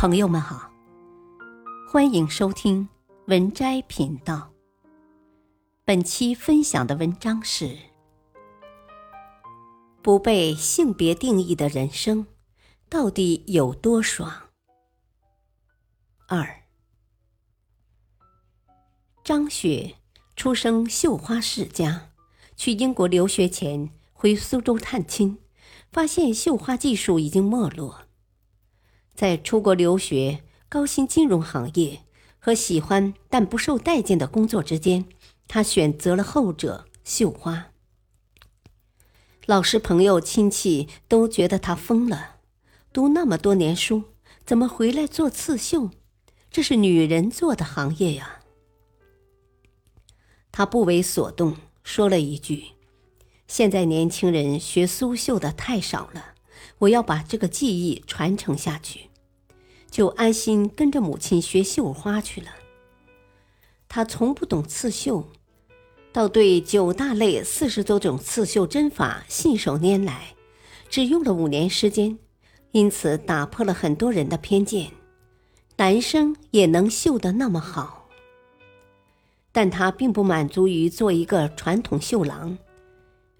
朋友们好，欢迎收听文摘频道。本期分享的文章是：不被性别定义的人生到底有多爽？二，张雪出生绣花世家，去英国留学前回苏州探亲，发现绣花技术已经没落。在出国留学、高薪金融行业和喜欢但不受待见的工作之间，他选择了后者——绣花。老师、朋友、亲戚都觉得他疯了，读那么多年书，怎么回来做刺绣？这是女人做的行业呀！他不为所动，说了一句：“现在年轻人学苏绣的太少了，我要把这个技艺传承下去。”就安心跟着母亲学绣花去了。他从不懂刺绣，倒对九大类四十多种刺绣针法信手拈来，只用了五年时间，因此打破了很多人的偏见：男生也能绣得那么好。但他并不满足于做一个传统绣郎，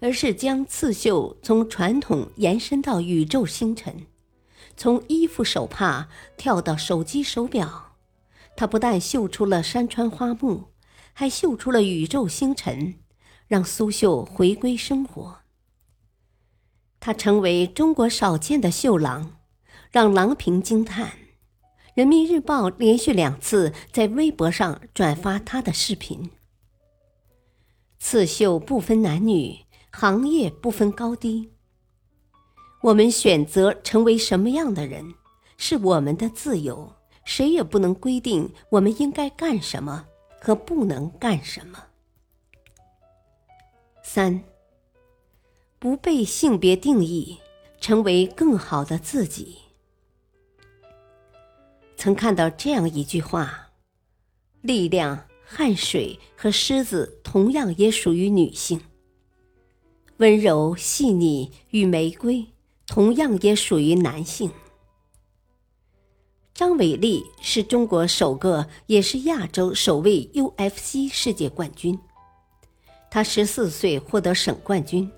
而是将刺绣从传统延伸到宇宙星辰。从衣服、手帕跳到手机、手表，他不但绣出了山川花木，还绣出了宇宙星辰，让苏绣回归生活。他成为中国少见的绣郎，让郎平惊叹。人民日报连续两次在微博上转发他的视频。刺绣不分男女，行业不分高低。我们选择成为什么样的人，是我们的自由，谁也不能规定我们应该干什么和不能干什么。三，不被性别定义，成为更好的自己。曾看到这样一句话：力量、汗水和狮子同样也属于女性，温柔、细腻与玫瑰。同样也属于男性。张伟丽是中国首个，也是亚洲首位 UFC 世界冠军。他十四岁获得省冠军，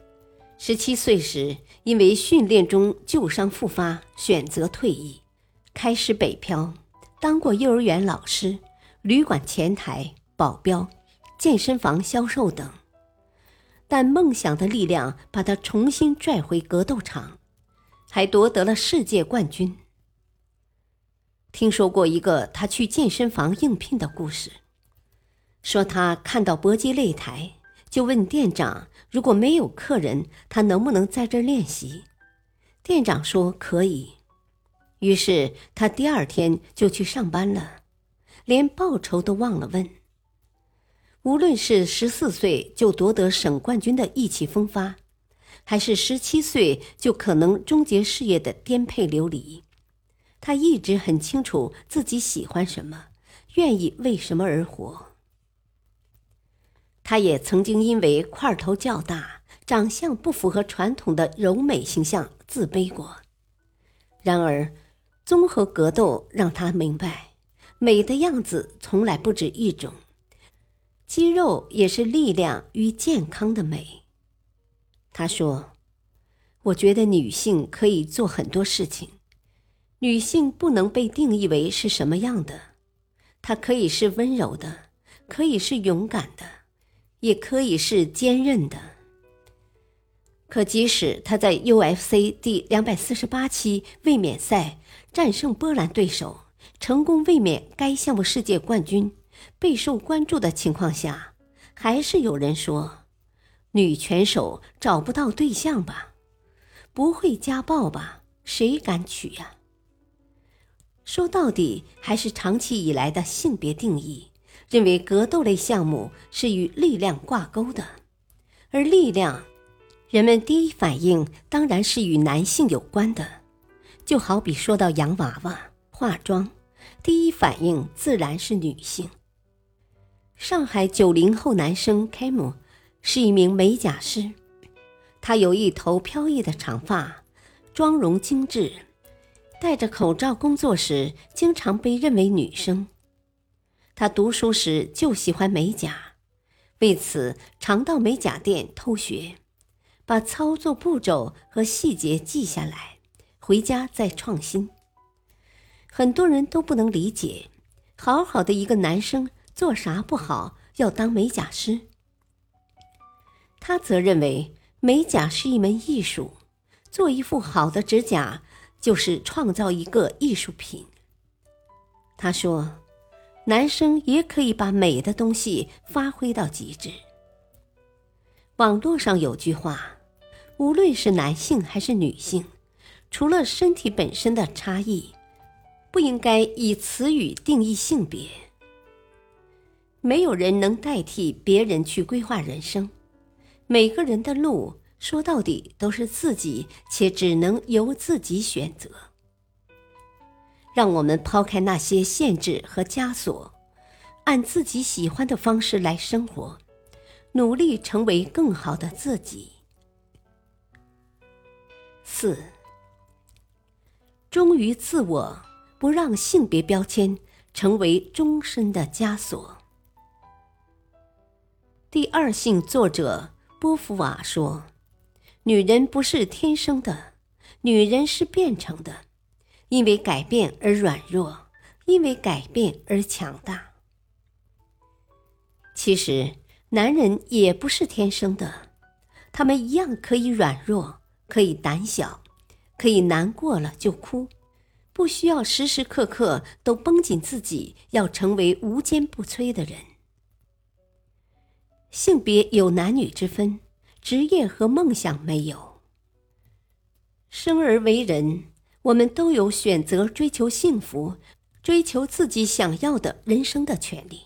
十七岁时因为训练中旧伤复发，选择退役，开始北漂，当过幼儿园老师、旅馆前台、保镖、健身房销售等。但梦想的力量把他重新拽回格斗场。还夺得了世界冠军。听说过一个他去健身房应聘的故事，说他看到搏击擂台，就问店长：“如果没有客人，他能不能在这练习？”店长说：“可以。”于是他第二天就去上班了，连报酬都忘了问。无论是十四岁就夺得省冠军的意气风发。还是十七岁就可能终结事业的颠沛流离，他一直很清楚自己喜欢什么，愿意为什么而活。他也曾经因为块头较大、长相不符合传统的柔美形象自卑过。然而，综合格斗让他明白，美的样子从来不止一种，肌肉也是力量与健康的美。他说：“我觉得女性可以做很多事情，女性不能被定义为是什么样的，她可以是温柔的，可以是勇敢的，也可以是坚韧的。可即使她在 UFC 第两百四十八期卫冕赛战胜波兰对手，成功卫冕该项目世界冠军，备受关注的情况下，还是有人说。”女拳手找不到对象吧？不会家暴吧？谁敢娶呀？说到底，还是长期以来的性别定义，认为格斗类项目是与力量挂钩的，而力量，人们第一反应当然是与男性有关的。就好比说到洋娃娃、化妆，第一反应自然是女性。上海九零后男生开模。是一名美甲师，他有一头飘逸的长发，妆容精致，戴着口罩工作时，经常被认为女生。她读书时就喜欢美甲，为此常到美甲店偷学，把操作步骤和细节记下来，回家再创新。很多人都不能理解，好好的一个男生做啥不好要当美甲师？他则认为美甲是一门艺术，做一副好的指甲就是创造一个艺术品。他说。男生也可以把美的东西发挥到极致。网络上有句话：“无论是男性还是女性，除了身体本身的差异，不应该以词语定义性别。没有人能代替别人去规划人生，每个人的路说到底都是自己，且只能由自己选择。”让我们抛开那些限制和枷锁，按自己喜欢的方式来生活，努力成为更好的自己。四，忠于自我，不让性别标签成为终身的枷锁。第二性作者波伏娃说：“女人不是天生的，女人是变成的。”因为改变而软弱，因为改变而强大。其实，男人也不是天生的，他们一样可以软弱，可以胆小，可以难过了就哭，不需要时时刻刻都绷紧自己，要成为无坚不摧的人。性别有男女之分，职业和梦想没有。生而为人。我们都有选择追求幸福、追求自己想要的人生的权利。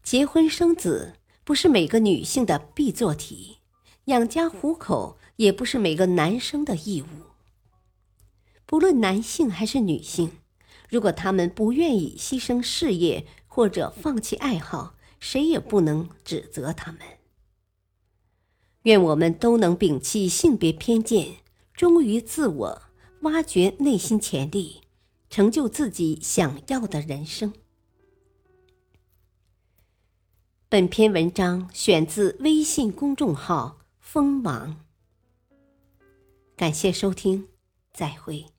结婚生子不是每个女性的必做题，养家糊口也不是每个男生的义务。不论男性还是女性，如果他们不愿意牺牲事业或者放弃爱好，谁也不能指责他们。愿我们都能摒弃性别偏见。忠于自我，挖掘内心潜力，成就自己想要的人生。本篇文章选自微信公众号“锋芒”。感谢收听，再会。